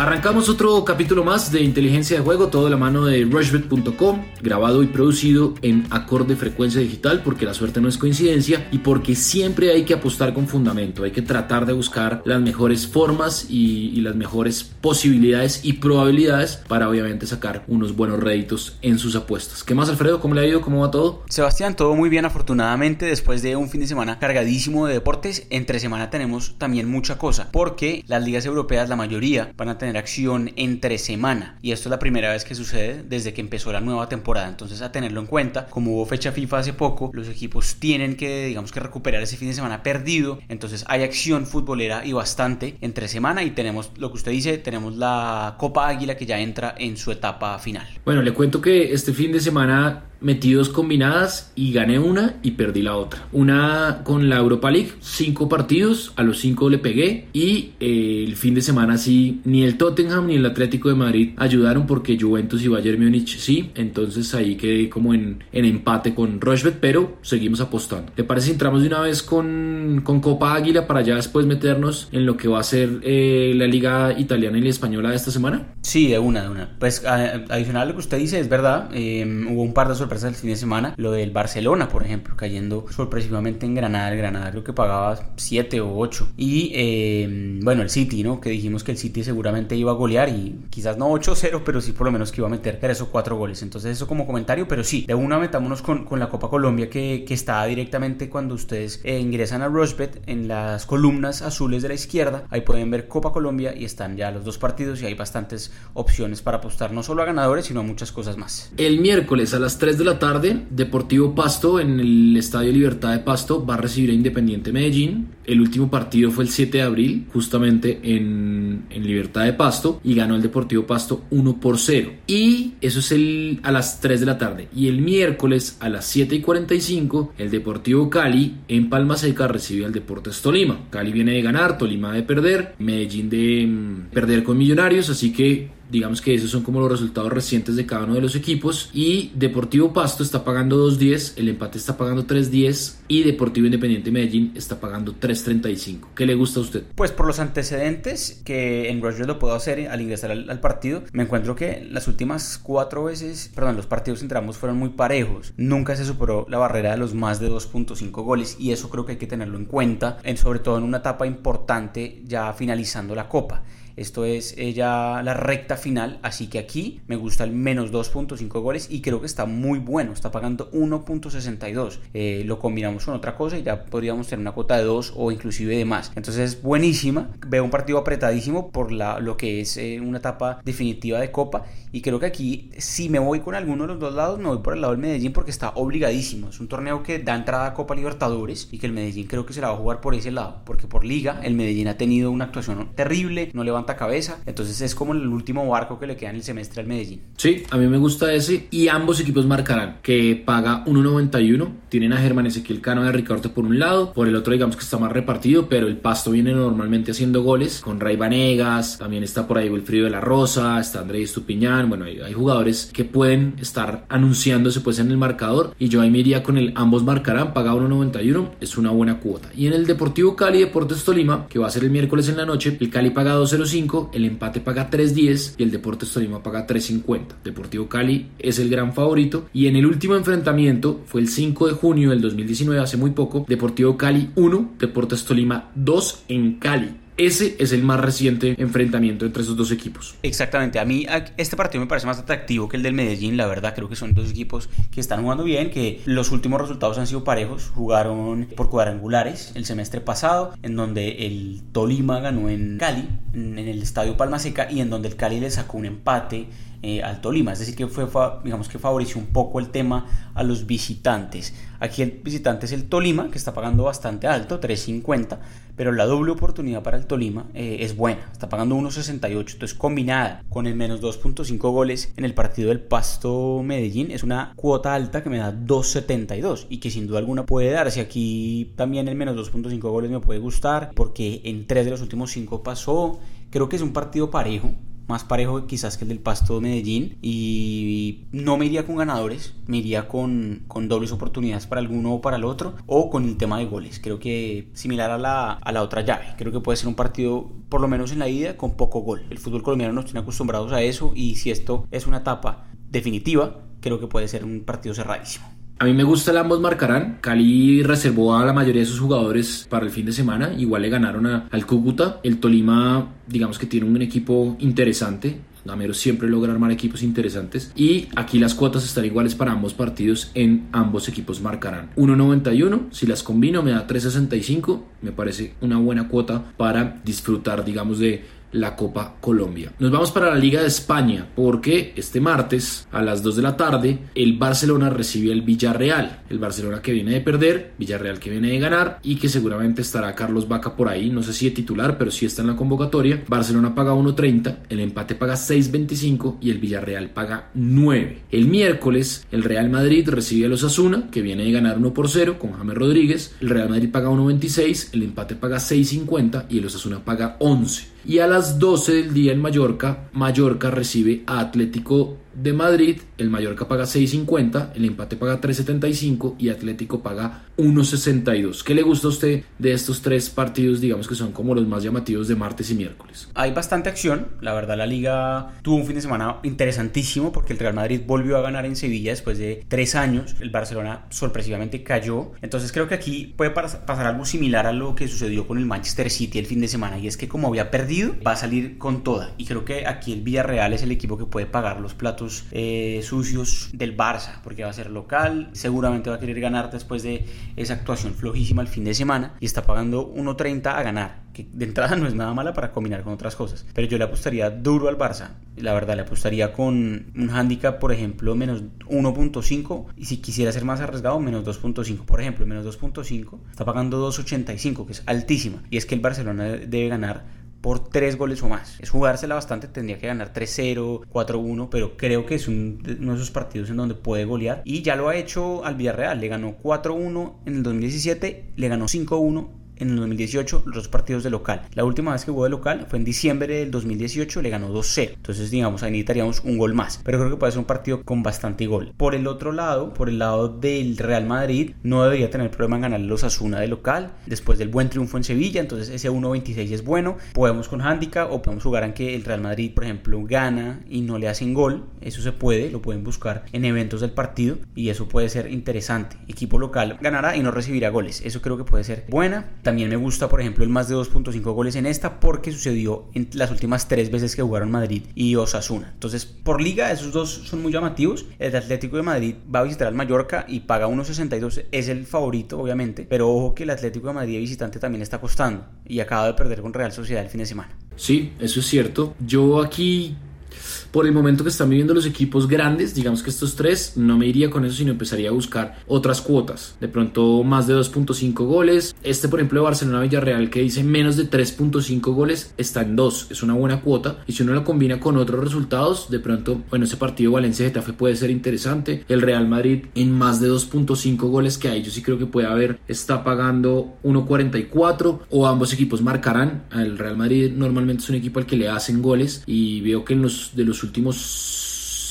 Arrancamos otro capítulo más de Inteligencia de Juego, todo de la mano de rushbet.com, grabado y producido en acorde frecuencia digital porque la suerte no es coincidencia y porque siempre hay que apostar con fundamento, hay que tratar de buscar las mejores formas y, y las mejores posibilidades y probabilidades para obviamente sacar unos buenos réditos en sus apuestas. ¿Qué más Alfredo? ¿Cómo le ha ido? ¿Cómo va todo? Sebastián, todo muy bien afortunadamente después de un fin de semana cargadísimo de deportes. Entre semana tenemos también mucha cosa porque las ligas europeas, la mayoría, van a tener acción entre semana. Y esto es la primera vez que sucede desde que empezó la nueva temporada. Entonces, a tenerlo en cuenta, como hubo fecha FIFA hace poco, los equipos tienen que, digamos que recuperar ese fin de semana perdido. Entonces, hay acción futbolera y bastante entre semana. Y tenemos lo que usted dice, tenemos la Copa Águila que ya entra en su etapa final. Bueno, le cuento que este fin de semana metí dos combinadas y gané una y perdí la otra. Una con la Europa League, cinco partidos, a los cinco le pegué y eh, el fin de semana sí, ni el Tottenham ni el Atlético de Madrid ayudaron porque Juventus y Bayern Múnich sí, entonces ahí quedé como en, en empate con Rochbet, pero seguimos apostando. ¿Te parece si entramos de una vez con, con Copa Águila para ya después meternos en lo que va a ser eh, la liga italiana y la española de esta semana? Sí, de una, de una. Pues adicional a lo que usted dice, es verdad, eh, hubo un par de sorpresas sorpresa el fin de semana. Lo del Barcelona, por ejemplo, cayendo sorpresivamente en Granada. El Granada creo que pagaba 7 o 8. Y eh, bueno, el City, ¿no? Que dijimos que el City seguramente iba a golear y quizás no 8-0, pero sí por lo menos que iba a meter 3 o 4 goles. Entonces eso como comentario, pero sí, de una metámonos con, con la Copa Colombia que, que está directamente cuando ustedes eh, ingresan a Rushbet en las columnas azules de la izquierda. Ahí pueden ver Copa Colombia y están ya los dos partidos y hay bastantes opciones para apostar no solo a ganadores, sino a muchas cosas más. El miércoles a las 3 de la tarde, Deportivo Pasto en el Estadio Libertad de Pasto va a recibir a Independiente Medellín. El último partido fue el 7 de abril, justamente en, en Libertad de Pasto, y ganó el Deportivo Pasto 1 por 0. Y eso es el, a las 3 de la tarde. Y el miércoles a las 7 y 45, el Deportivo Cali en Palma Seca recibe al Deportes Tolima. Cali viene de ganar, Tolima de perder, Medellín de mm, perder con Millonarios, así que Digamos que esos son como los resultados recientes de cada uno de los equipos. Y Deportivo Pasto está pagando 2.10, el empate está pagando 3.10 y Deportivo Independiente Medellín está pagando 3.35. ¿Qué le gusta a usted? Pues por los antecedentes que en Rush lo puedo hacer al ingresar al, partido, me encuentro que las últimas cuatro veces, perdón, los partidos entre ambos fueron muy parejos. Nunca se superó la barrera de los más de 2.5 goles y eso creo que hay que tenerlo en cuenta, en, sobre todo en una etapa importante ya finalizando la copa. Esto es ya la recta final, así que aquí me gusta el menos 2.5 goles y creo que está muy bueno, está pagando 1.62. Eh, lo combinamos con otra cosa y ya podríamos tener una cuota de 2 o inclusive de más. Entonces es buenísima, veo un partido apretadísimo por la, lo que es eh, una etapa definitiva de Copa y creo que aquí si me voy con alguno de los dos lados me voy por el lado del Medellín porque está obligadísimo. Es un torneo que da entrada a Copa Libertadores y que el Medellín creo que se la va a jugar por ese lado, porque por liga el Medellín ha tenido una actuación terrible, no levanta cabeza. Entonces es como el último barco que le queda en el semestre al Medellín. Sí, a mí me gusta ese. Y ambos equipos marcarán que paga 1.91. Tienen a Germán Ezequiel Cano de Ricardo por un lado. Por el otro, digamos que está más repartido. Pero el Pasto viene normalmente haciendo goles. Con Ray Vanegas. También está por ahí Wilfrido de la Rosa. Está Andrés Estupiñán. Bueno, hay, hay, jugadores que pueden estar anunciándose pues en el marcador. Y yo ahí me iría con el ambos marcarán. Paga 1.91. Es una buena cuota. Y en el Deportivo Cali Deportes Tolima, que va a ser el miércoles en la noche, el Cali paga 2.05 el empate paga 3.10 y el Deportes Tolima paga 3.50. Deportivo Cali es el gran favorito y en el último enfrentamiento fue el 5 de junio del 2019, hace muy poco, Deportivo Cali 1, Tolima 2 en Cali. Ese es el más reciente enfrentamiento entre esos dos equipos. Exactamente, a mí este partido me parece más atractivo que el del Medellín, la verdad creo que son dos equipos que están jugando bien, que los últimos resultados han sido parejos, jugaron por cuadrangulares el semestre pasado, en donde el Tolima ganó en Cali, en el Estadio Palma Seca, y en donde el Cali le sacó un empate eh, al Tolima, es decir, que fue, digamos que favoreció un poco el tema a los visitantes. Aquí el visitante es el Tolima, que está pagando bastante alto, 3.50, pero la doble oportunidad para el Tolima eh, es buena, está pagando 1.68, entonces combinada con el menos 2.5 goles en el partido del Pasto Medellín, es una cuota alta que me da 2.72 y que sin duda alguna puede darse. Aquí también el menos 2.5 goles me puede gustar porque en tres de los últimos cinco pasó, creo que es un partido parejo, más parejo quizás que el del Pasto Medellín y no me iría con ganadores, me iría con, con dobles oportunidades para alguno o para el otro o con el tema de goles. Creo que similar a la, a la otra llave, creo que puede ser un partido por lo menos en la ida con poco gol. El fútbol colombiano nos tiene acostumbrados a eso y si esto es una etapa definitiva, creo que puede ser un partido cerradísimo. A mí me gusta el ambos marcarán. Cali reservó a la mayoría de sus jugadores para el fin de semana. Igual le ganaron al Cúcuta. El Tolima, digamos que tiene un equipo interesante. Gamero siempre logra armar equipos interesantes. Y aquí las cuotas están iguales para ambos partidos en ambos equipos marcarán. 1.91, si las combino me da 3.65. Me parece una buena cuota para disfrutar, digamos, de la Copa Colombia. Nos vamos para la Liga de España porque este martes a las 2 de la tarde el Barcelona recibe el Villarreal. El Barcelona que viene de perder, Villarreal que viene de ganar y que seguramente estará Carlos Vaca por ahí, no sé si de titular, pero sí está en la convocatoria. Barcelona paga 1.30, el empate paga 6.25 y el Villarreal paga 9. El miércoles el Real Madrid recibe a los Asuna que viene de ganar 1 por 0 con James Rodríguez. El Real Madrid paga 1.26, el empate paga 6.50 y el Osasuna paga 11. Y a las 12 del día en Mallorca, Mallorca recibe a Atlético de Madrid, el Mallorca paga 6.50, el empate paga 3.75 y Atlético paga 1.62. ¿Qué le gusta a usted de estos tres partidos, digamos que son como los más llamativos de martes y miércoles? Hay bastante acción, la verdad la liga tuvo un fin de semana interesantísimo porque el Real Madrid volvió a ganar en Sevilla después de tres años, el Barcelona sorpresivamente cayó, entonces creo que aquí puede pasar algo similar a lo que sucedió con el Manchester City el fin de semana y es que como había perdido va a salir con toda. Y creo que aquí el Villarreal es el equipo que puede pagar los platos eh, sucios del Barça, porque va a ser local, seguramente va a querer ganar después de esa actuación flojísima el fin de semana y está pagando 1.30 a ganar, que de entrada no es nada mala para combinar con otras cosas, pero yo le apostaría duro al Barça, la verdad le apostaría con un handicap, por ejemplo, menos 1.5 y si quisiera ser más arriesgado, menos 2.5, por ejemplo, menos 2.5 está pagando 2.85, que es altísima, y es que el Barcelona debe ganar por tres goles o más. Es jugársela bastante, tendría que ganar 3-0, 4-1, pero creo que es uno de esos partidos en donde puede golear. Y ya lo ha hecho al Villarreal, le ganó 4-1 en el 2017, le ganó 5-1 en el 2018 los partidos de local. La última vez que jugó de local fue en diciembre del 2018, le ganó 2-0. Entonces, digamos, ahí necesitaríamos un gol más. Pero creo que puede ser un partido con bastante gol. Por el otro lado, por el lado del Real Madrid, no debería tener problema en ganar los Asuna de local después del buen triunfo en Sevilla. Entonces, ese 1-26 es bueno. Podemos con handicap o podemos jugar en que el Real Madrid, por ejemplo, gana y no le hacen gol. Eso se puede, lo pueden buscar en eventos del partido y eso puede ser interesante. Equipo local ganará y no recibirá goles. Eso creo que puede ser buena. También me gusta, por ejemplo, el más de 2.5 goles en esta porque sucedió en las últimas tres veces que jugaron Madrid y Osasuna. Entonces, por liga, esos dos son muy llamativos. El Atlético de Madrid va a visitar al Mallorca y paga 1.62. Es el favorito, obviamente. Pero ojo que el Atlético de Madrid visitante también está costando y acaba de perder con Real Sociedad el fin de semana. Sí, eso es cierto. Yo aquí por el momento que están viviendo los equipos grandes, digamos que estos tres, no me iría con eso, sino empezaría a buscar otras cuotas. De pronto más de 2.5 goles. Este, por ejemplo, de Barcelona Villarreal, que dice menos de 3.5 goles, está en 2. Es una buena cuota. Y si uno lo combina con otros resultados, de pronto, bueno, ese partido Valencia-Getafe puede ser interesante. El Real Madrid en más de 2.5 goles que hay, yo sí creo que puede haber, está pagando 1.44 o ambos equipos marcarán. El Real Madrid normalmente es un equipo al que le hacen goles y veo que en los de los últimos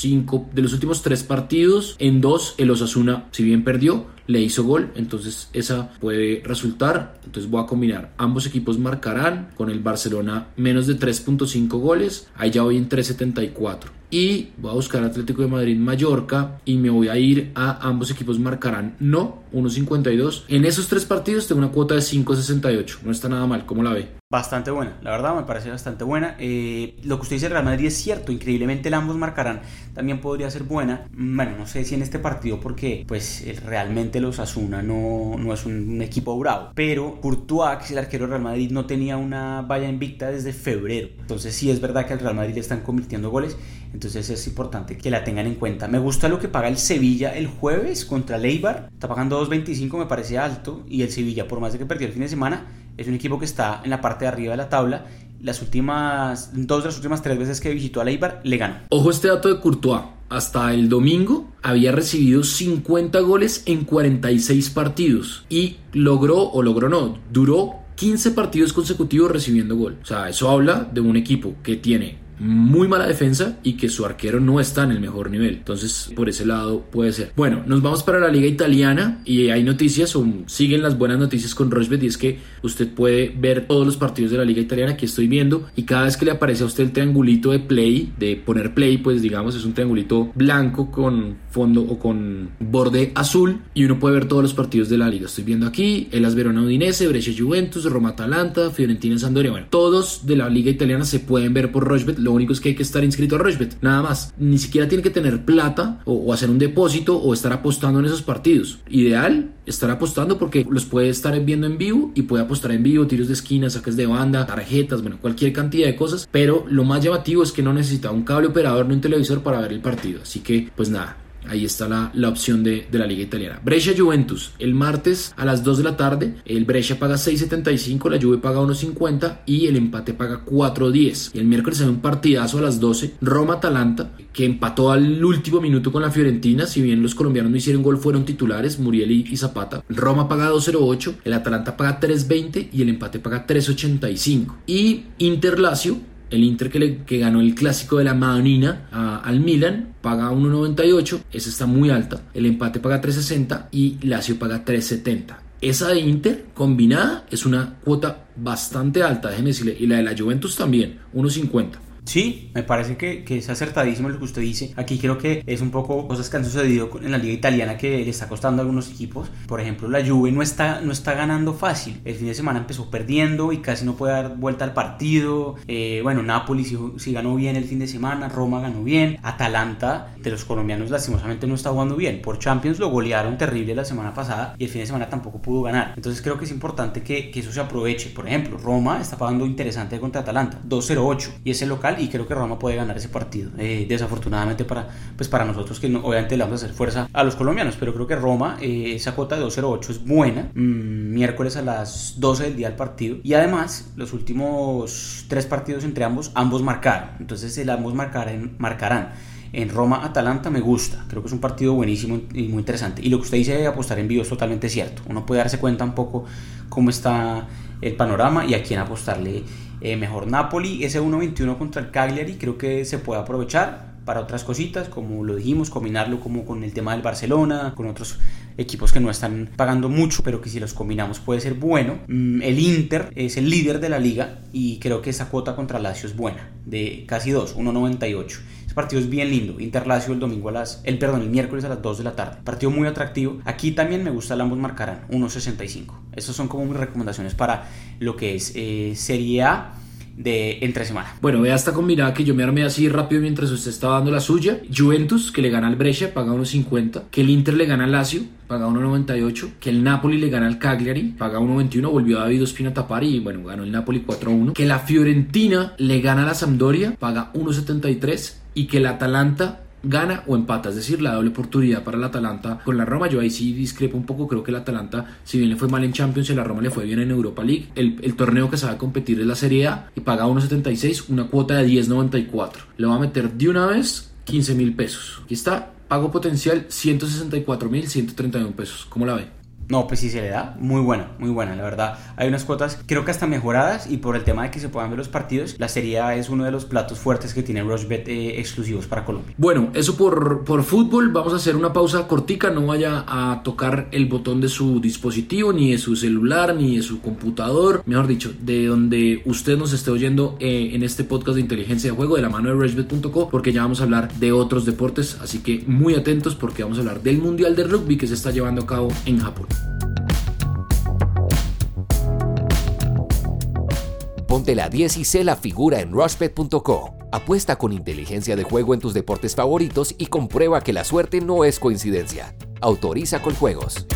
cinco, de los últimos tres partidos, en dos el Osasuna, si bien perdió, le hizo gol, entonces esa puede resultar. Entonces voy a combinar, ambos equipos marcarán con el Barcelona menos de 3.5 goles, ahí ya voy en 3.74 y voy a buscar Atlético de Madrid Mallorca y me voy a ir a ambos equipos marcarán no 1.52 en esos tres partidos tengo una cuota de 5.68 no está nada mal ¿cómo la ve? Bastante buena, la verdad me parece bastante buena. Eh, lo que usted dice Real Madrid es cierto, increíblemente el ambos marcarán también podría ser buena. Bueno, no sé si en este partido porque pues realmente los Asuna no, no es un, equipo bravo, pero Courtois, que es el arquero del Real Madrid, no tenía una valla invicta desde febrero. Entonces sí es verdad que al Real Madrid le están convirtiendo goles entonces es importante que la tengan en cuenta. Me gusta lo que paga el Sevilla el jueves contra Leibar. Está pagando 2.25, me parece alto. Y el Sevilla, por más de que perdió el fin de semana, es un equipo que está en la parte de arriba de la tabla. Las últimas, dos de las últimas tres veces que visitó a Leibar, le ganó. Ojo este dato de Courtois. Hasta el domingo había recibido 50 goles en 46 partidos y logró, o logró no, duró 15 partidos consecutivos recibiendo gol. O sea, eso habla de un equipo que tiene muy mala defensa y que su arquero no está en el mejor nivel. Entonces, por ese lado puede ser. Bueno, nos vamos para la liga italiana y hay noticias, o siguen las buenas noticias con Rochbet y es que usted puede ver todos los partidos de la liga italiana que estoy viendo y cada vez que le aparece a usted el triangulito de play, de poner play, pues digamos es un triangulito blanco con fondo o con borde azul y uno puede ver todos los partidos de la liga. Estoy viendo aquí el Verona Udinese, Brescia Juventus, Roma Atalanta, Fiorentina Sampdoria. Bueno, todos de la liga italiana se pueden ver por Rochbet. Lo único es que hay que estar inscrito a Rochbet. Nada más. Ni siquiera tiene que tener plata o, o hacer un depósito o estar apostando en esos partidos. Ideal estar apostando porque los puede estar viendo en vivo y puede apostar en vivo, tiros de esquina, saques de banda, tarjetas, bueno, cualquier cantidad de cosas. Pero lo más llamativo es que no necesita un cable operador ni un televisor para ver el partido. Así que, pues nada, Ahí está la, la opción de, de, la liga italiana. Brescia Juventus. El martes a las 2 de la tarde. El Brescia paga 6.75. La Juve paga 1.50. Y el empate paga 4.10. Y el miércoles hay un partidazo a las 12. Roma Atalanta. Que empató al último minuto con la Fiorentina. Si bien los colombianos no hicieron gol, fueron titulares. Muriel y, Zapata. Roma paga 2.08. El Atalanta paga 3.20. Y el empate paga 3.85. Y Inter Lazio el Inter que, le, que ganó el clásico de la Madonina al Milan paga 1.98, esa está muy alta. El empate paga 3.60 y Lazio paga 3.70. Esa de Inter combinada es una cuota bastante alta, déjeme decirle. Y la de la Juventus también, 1.50. Sí, me parece que, que, es acertadísimo lo que usted dice. Aquí creo que es un poco cosas que han sucedido en la liga italiana que le está costando a algunos equipos. Por ejemplo, la Juve no está, no está ganando fácil. El fin de semana empezó perdiendo y casi no puede dar vuelta al partido. Eh, bueno, Napoli sí, sí, ganó bien el fin de semana, Roma ganó bien. Atalanta de los colombianos lastimosamente no está jugando bien. Por Champions lo golearon terrible la semana pasada y el fin de semana tampoco pudo ganar. Entonces creo que es importante que, que eso se aproveche. Por ejemplo, Roma está pagando interesante contra Atalanta, 2-0-8 y ese local y creo que Roma puede ganar ese partido. Eh, desafortunadamente para, pues para nosotros que obviamente le vamos a hacer fuerza a los colombianos, pero creo que Roma, eh, esa cuota de 2.08 es buena. Mm, miércoles a las 12 del día del partido. Y además, los últimos tres partidos entre ambos, ambos marcaron. Entonces el ambos marcarán, marcarán. En Roma-Atalanta me gusta, creo que es un partido buenísimo y muy interesante. Y lo que usted dice de apostar en vivo es totalmente cierto. Uno puede darse cuenta un poco cómo está el panorama y a quién apostarle eh, mejor Napoli, ese 1.21 contra el Cagliari, creo que se puede aprovechar para otras cositas, como lo dijimos, combinarlo como con el tema del Barcelona, con otros equipos que no están pagando mucho, pero que si los combinamos puede ser bueno. Mm, el Inter es el líder de la liga y creo que esa cuota contra Lazio es buena, de casi 2, 1.98. Partido es bien lindo. Inter Lazio el domingo a las, el perdón, el miércoles a las 2 de la tarde. Partido muy atractivo. Aquí también me gusta el ambos marcarán 1.65. Esas son como mis recomendaciones para lo que es eh, Serie A de entre semana. Bueno, vea esta combinada que yo me armé así rápido mientras usted estaba dando la suya. Juventus, que le gana al Brescia, paga 1.50. Que el Inter le gana al Lazio, paga 1.98. Que el Napoli le gana al Cagliari, paga 1.21. Volvió David Ospina a tapar y bueno, ganó el Napoli 4-1. Que la Fiorentina le gana a la Sampdoria, paga 1.73. Y que el Atalanta gana o empata, es decir, la doble oportunidad para el Atalanta con la Roma. Yo ahí sí discrepo un poco, creo que el Atalanta, si bien le fue mal en Champions y la Roma le fue bien en Europa League, el, torneo que se va a competir es la Serie A y paga 1.76, una cuota de 10.94. Le va a meter de una vez 15 mil pesos. Aquí está, pago potencial 164 mil 131 pesos. ¿Cómo la ve? No, pues sí se le da. Muy buena, muy buena, la verdad. Hay unas cuotas, creo que hasta mejoradas y por el tema de que se puedan ver los partidos, la Serie es uno de los platos fuertes que tiene Rushbet eh, exclusivos para Colombia. Bueno, eso por, por fútbol. Vamos a hacer una pausa cortica. No vaya a tocar el botón de su dispositivo, ni de su celular, ni de su computador. Mejor dicho, de donde usted nos esté oyendo eh, en este podcast de inteligencia de juego de la mano de Rushbet.co, porque ya vamos a hablar de otros deportes. Así que muy atentos porque vamos a hablar del Mundial de Rugby que se está llevando a cabo en Japón. Ponte la 10 y sé la figura en rushbet.co. Apuesta con inteligencia de juego en tus deportes favoritos y comprueba que la suerte no es coincidencia. Autoriza con juegos.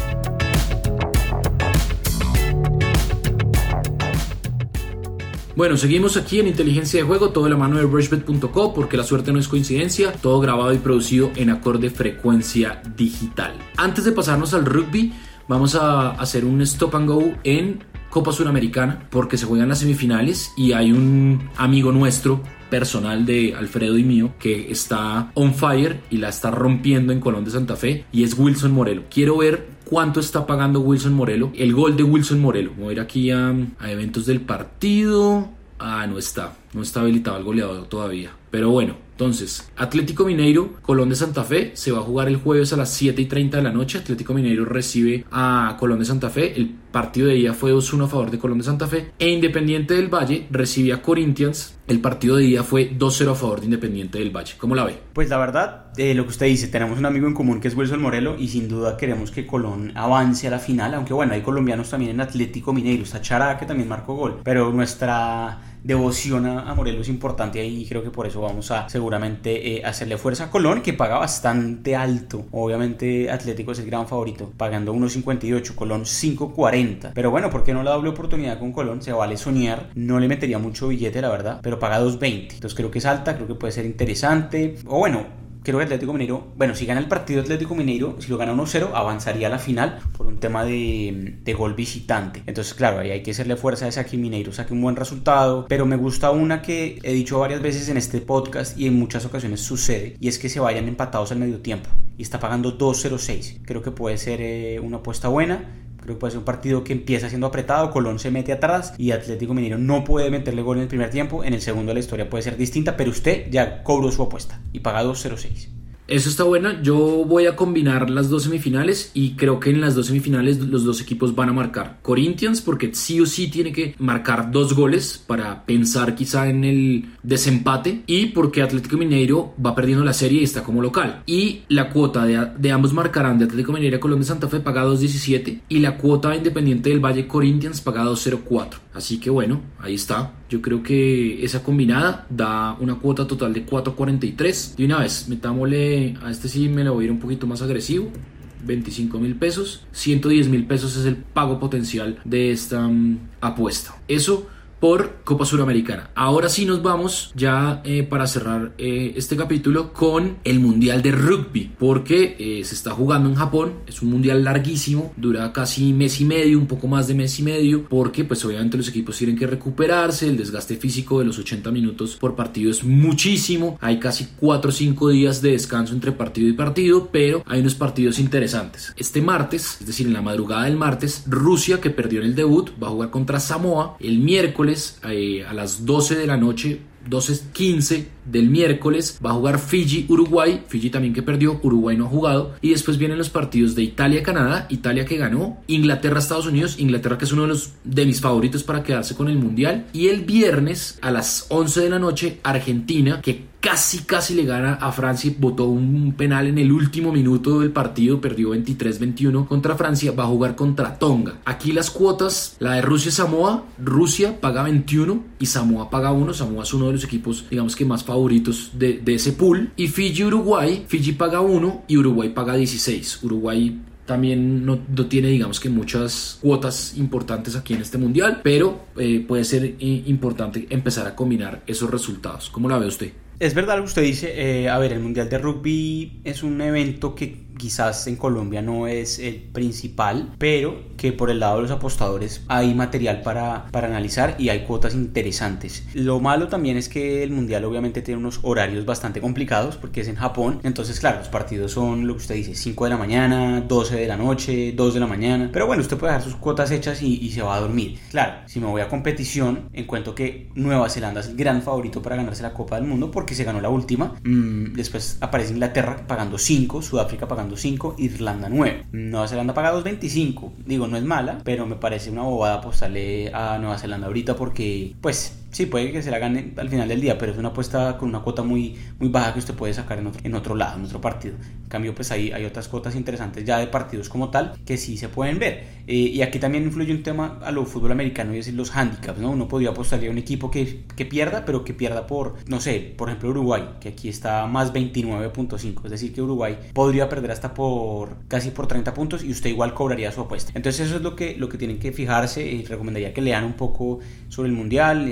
Bueno, seguimos aquí en Inteligencia de Juego, todo de la mano de rushbet.co porque la suerte no es coincidencia, todo grabado y producido en acorde frecuencia digital. Antes de pasarnos al rugby, vamos a hacer un stop and go en Copa Suramericana porque se juegan las semifinales y hay un amigo nuestro personal de Alfredo y mío que está on fire y la está rompiendo en Colón de Santa Fe y es Wilson Morelo. Quiero ver cuánto está pagando Wilson Morelo, el gol de Wilson Morelo. Voy a ir aquí a, a eventos del partido. Ah, no está. No está habilitado el goleador todavía. Pero bueno, entonces, Atlético Mineiro, Colón de Santa Fe, se va a jugar el jueves a las 7 y 30 de la noche. Atlético Mineiro recibe a Colón de Santa Fe. El partido de día fue 2-1 a favor de Colón de Santa Fe. E Independiente del Valle recibe a Corinthians. El partido de día fue 2-0 a favor de Independiente del Valle. ¿Cómo la ve? Pues la verdad, eh, lo que usted dice, tenemos un amigo en común que es Wilson Morelo y sin duda queremos que Colón avance a la final. Aunque bueno, hay colombianos también en Atlético Mineiro. Está Chará que también marcó gol. Pero nuestra devoción a, Morelos es importante ahí y creo que por eso vamos a seguramente eh, hacerle fuerza. A Colón que paga bastante alto. Obviamente Atlético es el gran favorito pagando 1.58 Colón 5.40 pero bueno ¿por qué no la doble oportunidad con Colón? se vale soñar. No le metería mucho billete la verdad pero paga 2.20 entonces creo que es alta creo que puede ser interesante. O bueno creo que Atlético Mineiro, bueno, si gana el partido Atlético Mineiro, si lo gana 1-0, avanzaría a la final por un tema de, gol visitante. Entonces, claro, ahí hay que hacerle fuerza a aquí Mineiro, saque un buen resultado. Pero me gusta una que he dicho varias veces en este podcast y en muchas ocasiones sucede, y es que se vayan empatados al medio tiempo. Y está pagando 2-0-6. Creo que puede ser eh, una apuesta buena Creo que puede ser un partido que empieza siendo apretado, Colón se mete atrás y Atlético Mineiro no puede meterle gol en el primer tiempo. En el segundo la historia puede ser distinta, pero usted ya cobró su apuesta y paga 2.06. Eso está bueno. Yo voy a combinar las dos semifinales y creo que en las dos semifinales los dos equipos van a marcar. Corinthians porque sí o sí tiene que marcar dos goles para pensar quizá en el desempate y porque Atlético Mineiro va perdiendo la serie y está como local. Y la cuota de, ambos marcarán de Atlético Mineiro a Colombia Santa Fe paga 2.17 y la cuota Independiente del Valle Corinthians paga 2.04. Así que bueno, ahí está. Yo creo que esa combinada da una cuota total de 4.43. De una vez, metámosle a este sí me lo voy a ir un poquito más agresivo. 25 mil pesos, 110 mil pesos es el pago potencial de esta mm, apuesta. Eso por Copa Suramericana. Ahora sí nos vamos ya eh, para cerrar eh, este capítulo con el Mundial de Rugby, porque eh, se está jugando en Japón, es un mundial larguísimo, dura casi mes y medio, un poco más de mes y medio, porque pues obviamente los equipos tienen que recuperarse, el desgaste físico de los 80 minutos por partido es muchísimo, hay casi 4 o 5 días de descanso entre partido y partido, pero hay unos partidos interesantes. Este martes, es decir, en la madrugada del martes, Rusia, que perdió en el debut, va a jugar contra Samoa, el miércoles eh, a las 12 de la noche 12.15 del miércoles va a jugar Fiji-Uruguay, Fiji también que perdió, Uruguay no ha jugado, y después vienen los partidos de Italia-Canadá, Italia que ganó, Inglaterra-Estados Unidos, Inglaterra que es uno de los de mis favoritos para quedarse con el Mundial, y el viernes a las 11 de la noche Argentina que casi casi le gana a Francia, votó un penal en el último minuto del partido, perdió 23-21 contra Francia, va a jugar contra Tonga. Aquí las cuotas, la de Rusia-Samoa, Rusia paga 21 y Samoa paga 1, Samoa es uno de los equipos digamos que más de, ese pool. Y Fiji-Uruguay, Fiji paga 1 y Uruguay paga 16. Uruguay también no, tiene digamos que muchas cuotas importantes aquí en este mundial, pero eh, puede ser eh, importante empezar a combinar esos resultados. ¿Cómo la ve usted? Es verdad lo que usted dice. Eh, a ver, el Mundial de Rugby es un evento que quizás en Colombia no es el principal, pero que por el lado de los apostadores hay material para, para analizar y hay cuotas interesantes. Lo malo también es que el Mundial obviamente tiene unos horarios bastante complicados porque es en Japón. Entonces, claro, los partidos son lo que usted dice, 5 de la mañana, 12 de la noche, 2 de la mañana. Pero bueno, usted puede dejar sus cuotas hechas y, y se va a dormir. Claro, si me voy a competición, encuentro que Nueva Zelanda es el gran favorito para ganarse la Copa del Mundo porque se ganó la última. Mm, después aparece Inglaterra pagando 5, Sudáfrica pagando 5, Irlanda 9. Nueva Zelanda paga 2.25. Digo, no es mala, pero me parece una bobada apostarle a Nueva Zelanda ahorita porque, pues, sí, puede que se la gane al final del día, pero es una apuesta con una cuota muy, muy baja que usted puede sacar en otro, en otro lado, en otro partido. En cambio, pues ahí hay otras cuotas interesantes ya de partidos como tal que sí se pueden ver. Eh, y aquí también influye un tema a lo fútbol americano y es los handicaps, ¿no? Uno podría apostarle a un equipo que, que pierda, pero que pierda por, no sé, por ejemplo Uruguay, que aquí está más 29.5, es decir, que Uruguay podría perder hasta por casi por 30 puntos y usted igual cobraría su apuesta. Entonces eso es lo que, lo que tienen que fijarse recomendaría que lean un poco sobre el mundial.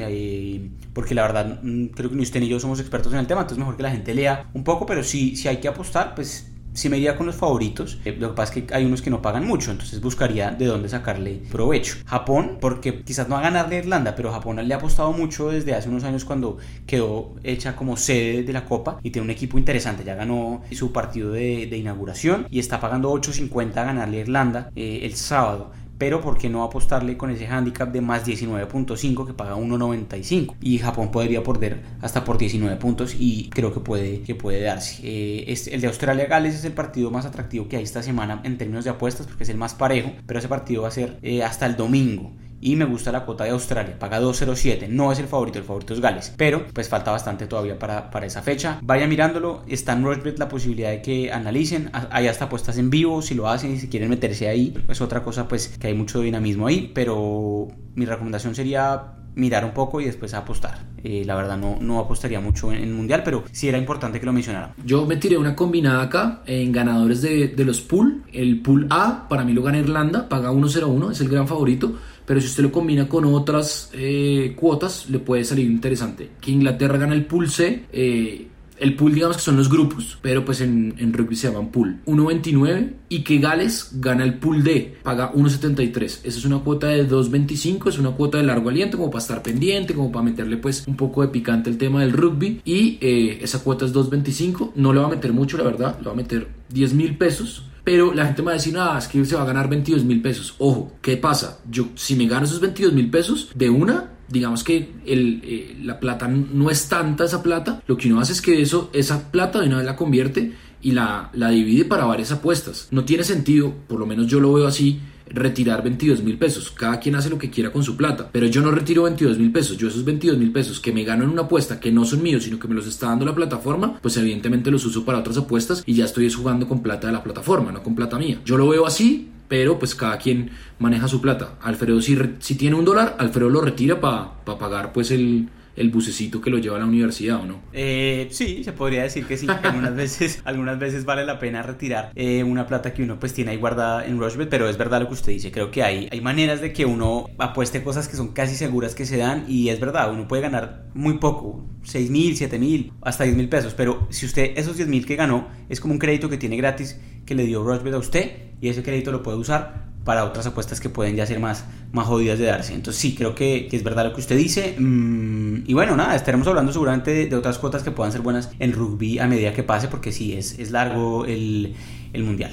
Porque la verdad mm, creo que ni usted ni yo somos expertos en el tema, entonces mejor que la gente lea un poco, pero si, si hay que apostar, pues si me iría con los favoritos. Eh, lo que pasa es que hay unos que no pagan mucho, entonces buscaría de dónde sacarle provecho. Japón, porque quizás no va a ganarle Irlanda, pero Japón le ha apostado mucho desde hace unos años cuando quedó hecha como sede de la Copa y tiene un equipo interesante. Ya ganó su partido de, inauguración y está pagando 8.50 a ganarle Irlanda eh, el sábado pero ¿por qué no apostarle con ese handicap de más 19.5 que paga 1.95? Y Japón podría perder hasta por 19 puntos y creo que puede, que puede darse. Eh, el de Australia-Gales es el partido más atractivo que hay esta semana en términos de apuestas porque es el más parejo, pero ese partido va a ser eh, hasta el domingo y me gusta la cuota de Australia, paga 2.07, no es el favorito, el favorito es Gales, pero pues falta bastante todavía para, para esa fecha. Vaya mirándolo, está en Rushbet la posibilidad de que analicen, hay hasta apuestas en vivo, si lo hacen y si quieren meterse ahí, es otra cosa pues que hay mucho dinamismo ahí, pero mi recomendación sería mirar un poco y después apostar. Eh, la verdad no, no apostaría mucho en, el Mundial, pero sí era importante que lo mencionara. Yo me tiré una combinada acá en ganadores de, de los pool. El pool A, para mí lo gana Irlanda, paga 1.01, es el gran favorito pero si usted lo combina con otras eh, cuotas, le puede salir interesante. Que Inglaterra gana el pool C, eh, el pool digamos que son los grupos, pero pues en, rugby se llaman pool. 1.29 y que Gales gana el pool D, paga 1.73. Esa es una cuota de 2.25, es una cuota de largo aliento como para estar pendiente, como para meterle pues un poco de picante el tema del rugby y eh, esa cuota es 2.25, no le va a meter mucho la verdad, le va a meter 10 mil pesos pero la gente me va a decir, nada, es que se va a ganar 22 mil pesos. Ojo, ¿qué pasa? Yo, si me gano esos 22 mil pesos de una, digamos que el, eh, la plata no es tanta esa plata, lo que uno hace es que eso, esa plata de una vez la convierte y la, la divide para varias apuestas. No tiene sentido, por lo menos yo lo veo así, retirar 22 mil pesos. Cada quien hace lo que quiera con su plata. Pero yo no retiro 22 mil pesos. Yo esos 22 mil pesos que me gano en una apuesta que no son míos, sino que me los está dando la plataforma, pues evidentemente los uso para otras apuestas y ya estoy jugando con plata de la plataforma, no con plata mía. Yo lo veo así, pero pues cada quien maneja su plata. Alfredo si, si tiene un dólar, Alfredo lo retira para pagar pues el, el bucecito que lo lleva a la universidad o no? Eh, sí, se podría decir que sí. Algunas veces, algunas veces vale la pena retirar eh, una plata que uno pues tiene ahí guardada en Rushbet, pero es verdad lo que usted dice. Creo que hay, hay maneras de que uno apueste cosas que son casi seguras que se dan y es verdad, uno puede ganar muy poco, 6 mil, 7 mil, hasta 10 mil pesos, pero si usted esos 10 mil que ganó es como un crédito que tiene gratis que le dio Rushbet a usted y ese crédito lo puede usar para otras apuestas que pueden ya ser más, más jodidas de darse. Entonces sí, creo que, es verdad lo que usted dice. Mm, y bueno, nada, estaremos hablando seguramente de, otras cuotas que puedan ser buenas en rugby a medida que pase, porque sí, es, es largo el, el mundial.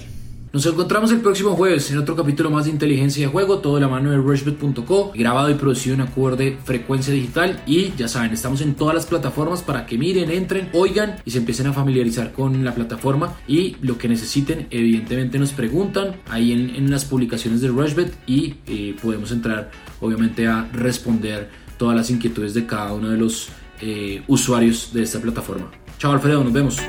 Nos encontramos el próximo jueves en otro capítulo más de Inteligencia de Juego, todo de la mano de rushbet.co, grabado y producido en acorde frecuencia digital. Y ya saben, estamos en todas las plataformas para que miren, entren, oigan y se empiecen a familiarizar con la plataforma. Y lo que necesiten, evidentemente nos preguntan ahí en, las publicaciones de Rushbet y eh, podemos entrar, obviamente, a responder todas las inquietudes de cada uno de los eh, usuarios de esta plataforma. Chao Alfredo, nos vemos.